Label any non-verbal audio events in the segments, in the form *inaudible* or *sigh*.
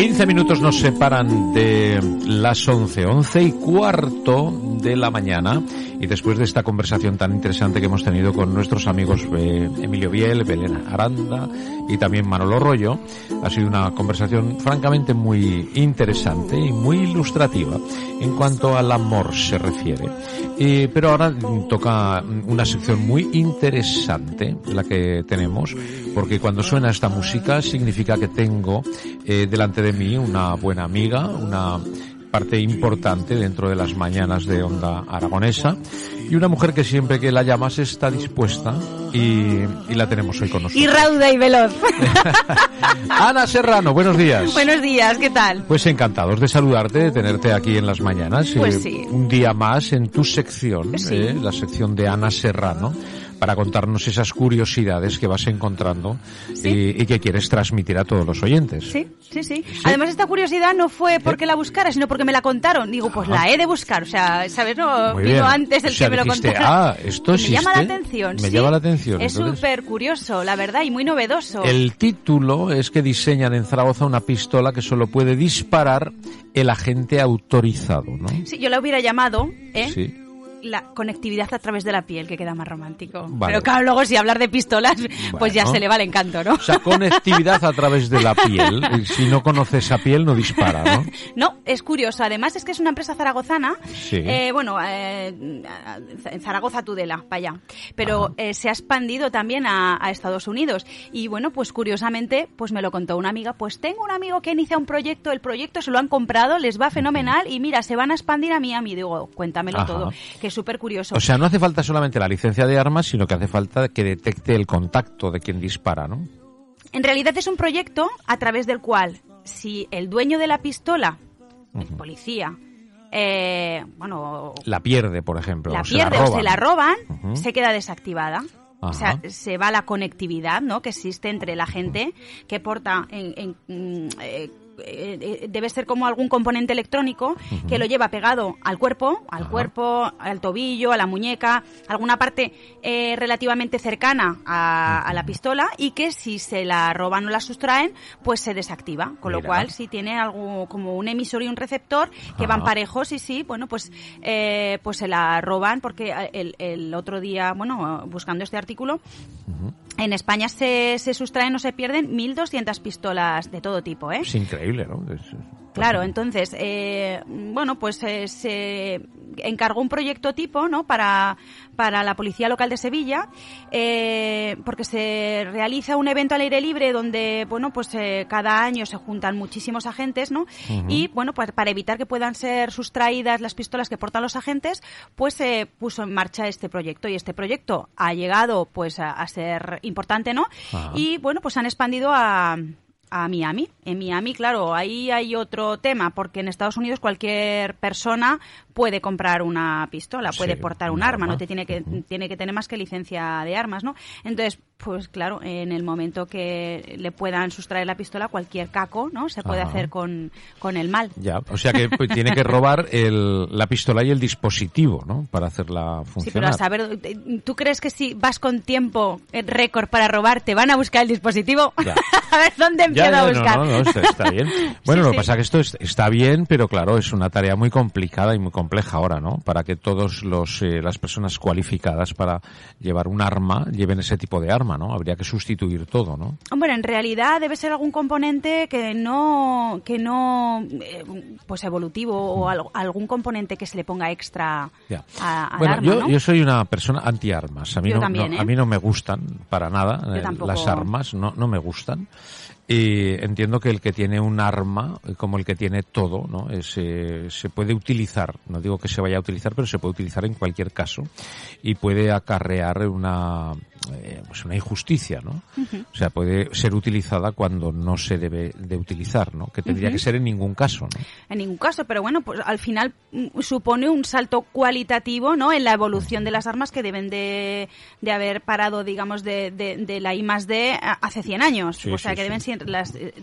15 minutos nos separan de las 11, 11 y cuarto de la mañana y después de esta conversación tan interesante que hemos tenido con nuestros amigos eh, Emilio Biel, Belén Aranda y también Manolo Rollo, ha sido una conversación francamente muy interesante y muy ilustrativa en cuanto al amor se refiere. Eh, pero ahora toca una sección muy interesante la que tenemos porque cuando suena esta música significa que tengo eh, delante de mí una buena amiga, una parte importante dentro de las mañanas de Onda Aragonesa y una mujer que siempre que la llamas está dispuesta y, y la tenemos hoy con nosotros. Y rauda y veloz. *laughs* Ana Serrano, buenos días. Buenos días, ¿qué tal? Pues encantados de saludarte, de tenerte aquí en las mañanas. Pues Eh, sí. Un día más en tu sección, Sí. eh, la sección de Ana Serrano, para contarnos esas curiosidades que vas encontrando y, y que quieres transmitir a todos los oyentes. Sí, sí, sí, Además, esta curiosidad no fue porque la buscara, sino porque me la contaron. Digo, pues la he de buscar. O sea, ¿sabes? No, vino antes del O sea, que me lo dijiste, contara. "Ah, esto me llama la existe". atención. Me sí. llama la atención, Es súper curioso, la verdad, y muy novedoso. El título es que diseñan en Zaragoza una pistola que solo puede disparar el agente autorizado, ¿no? Sí, yo la hubiera llamado, ¿eh? Sí. La conectividad a través de la piel, que queda más romántico. Vale. Pero claro, luego si hablar de pistolas, pues ya se le va el encanto, ¿no? O sea, conectividad a través de la piel. *laughs* Si no conoce esa piel, no dispara, ¿no? No, es curioso. Además es que es una empresa zaragozana. Sí. Eh, bueno, eh, en Zaragoza Tudela, para allá. Pero eh, se ha expandido también a, a Estados Unidos. Y bueno, pues curiosamente, pues me lo contó una amiga. Pues tengo un amigo que inicia un proyecto, el proyecto se lo han comprado, les va fenomenal y mira, se van a expandir a Miami. Digo, cuéntamelo Ajá. todo, que es súper curioso. O sea, no hace falta solamente la licencia de armas, sino que hace falta que detecte el contacto de quien dispara, ¿no? En realidad es un proyecto a través del cual, si el dueño de la pistola, el policía, eh, bueno, La pierde, por ejemplo. la o se pierde la o se la roban, se queda desactivada. O sea, se va la conectividad, ¿no? Que existe entre la gente que porta en, en, mm, eh, eh, eh, debe ser como algún componente electrónico que lo lleva pegado al cuerpo, al cuerpo, al tobillo, a la muñeca, alguna parte eh, relativamente cercana a, a la pistola y que si se la roban o la sustraen, pues se desactiva. Con lo cual, si tiene algo como un emisor y un receptor que van parejos y sí, bueno, pues eh, pues se la roban porque el, el otro día, bueno, buscando este artículo, en España se, se sustraen o se pierden 1.200 pistolas de todo tipo, ¿eh? Es increíble, ¿no? Es- Claro, entonces, eh, bueno, pues eh, se encargó un proyecto tipo, ¿no? Para, para la Policía Local de Sevilla, eh, porque se realiza un evento al aire libre donde, bueno, pues eh, cada año se juntan muchísimos agentes, ¿no? Y, bueno, pues para evitar que puedan ser sustraídas las pistolas que portan los agentes, pues se puso en marcha este proyecto y este proyecto ha llegado, pues, a, a ser importante, ¿no? Y, bueno, pues han expandido a a Miami. En Miami, claro, ahí hay otro tema, porque en Estados Unidos cualquier persona puede comprar una pistola, puede Sí, portar un arma, arma. no te tiene que tiene que tener más que licencia de armas, ¿no? Entonces, pues claro, en el momento que le puedan sustraer la pistola, cualquier caco, ¿no? Se puede hacer con, con el mal. Ya, o sea que pues, tiene que robar el, la pistola y el dispositivo, ¿no? Para hacerla Sí, pero funcionar. a saber, ¿tú crees que si vas con tiempo eh, récord para robar, te van a buscar el dispositivo? Ya. *laughs* a ver, ¿dónde Ya, empiezo ya, a no, buscar? no, no, está, está bien. *laughs* Bueno, Sí, lo sí. que pasa es que esto es- está bien, pero claro, es una tarea muy complicada y muy compleja ahora, ¿no? Para que todos los eh, las personas cualificadas para llevar un arma lleven ese tipo de arma, ¿no? Habría que sustituir todo, ¿no? Hombre, en realidad debe ser algún componente que no, que no, eh, pues evolutivo o algo- algún componente que se le ponga extra Ya. a, al bueno, arma, yo, ¿no? yo soy una persona antiarmas. A mí Yo no, también, no- ¿eh? a mí no me gustan para nada eh, las armas, no, no me gustan. Y entiendo que el que tiene un arma, como el que tiene todo, ¿no? Eh, se puede utilizar, no digo que se vaya a utilizar, pero se puede utilizar en cualquier caso y puede acarrear una, eh, pues una injusticia, ¿no? O sea, puede ser utilizada cuando no se debe de utilizar, ¿no? Que tendría que ser en ningún caso, ¿no? En ningún caso, pero bueno, pues al final mm, supone un salto cualitativo, ¿no? En la evolución de las armas que deben de, de haber parado, digamos, de, de, de la I más D hace 100 años. Sí, o sea, sí, que sí. deben ser las eh,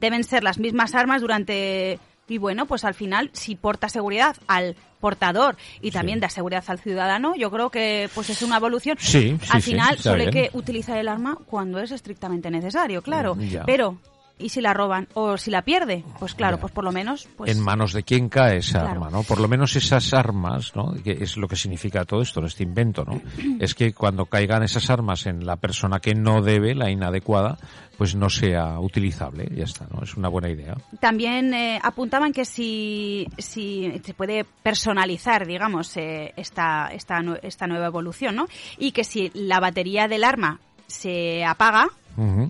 deben ser las mismas armas durante y bueno, pues al final si porta seguridad al portador y también Sí. da seguridad al ciudadano, yo creo que pues es una evolución. Sí, sí, al final solo hay que utilizar el arma cuando es estrictamente necesario, claro, Mm, ya. pero ¿y si la roban o si la pierde? Pues claro, pues por lo menos pues en manos de quién cae esa Claro. arma, ¿no? Por lo menos esas armas, ¿no? Que es lo que significa todo esto, este invento, ¿no? *clears throat* es que cuando caigan esas armas en la persona que no debe, la inadecuada, pues no sea utilizable, ya está, ¿no? Es una buena idea. También eh, apuntaban que si, si se puede personalizar, digamos, eh, esta, esta, esta nueva evolución, ¿no? Y que si la batería del arma se apaga,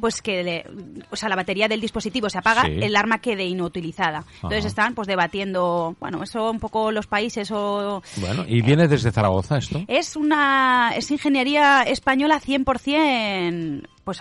Pues que, le- o sea, la batería del dispositivo se apaga, Sí. el arma quede inutilizada. Entonces Ajá. están, pues, debatiendo, bueno, eso un poco los países o... Bueno, ¿y viene desde Zaragoza esto? Es una, es ingeniería española 100%, pues,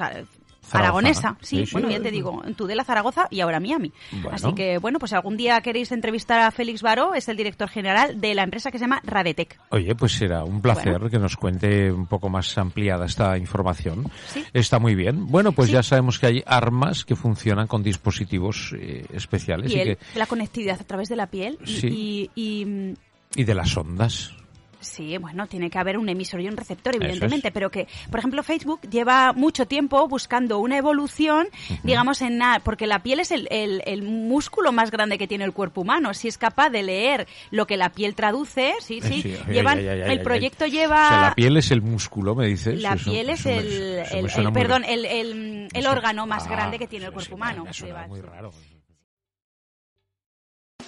aragonesa. Sí, Sí, sí. bueno, ya te digo, Tudela, Zaragoza y ahora Miami. Bueno. Así que, bueno, pues algún día queréis entrevistar a Félix Baró, es el director general de la empresa que se llama Radetec. Oye, pues será un placer Bueno. que nos cuente un poco más ampliada esta información. Sí. Está muy bien. Bueno, pues ya sabemos que hay armas que funcionan con dispositivos eh, especiales y, Piel, que, la conectividad a través de la piel y- Sí. y, y, mm, y de las ondas. Sí, bueno, tiene que haber un emisor y un receptor, evidentemente, es. pero que, por ejemplo, Facebook lleva mucho tiempo buscando una evolución, digamos, en porque la piel es el, el- el músculo más grande que tiene el cuerpo humano. Si es capaz de leer lo que la piel traduce, sí, sí, Sí, llevan, ay, ay, ay, el proyecto lleva... O sea, la piel es el músculo, me dices. la Eso- piel es el, el- perdón, el, el- el eso- órgano más Ah, grande que tiene el cuerpo sí, humano. me suena Lleva- muy raro.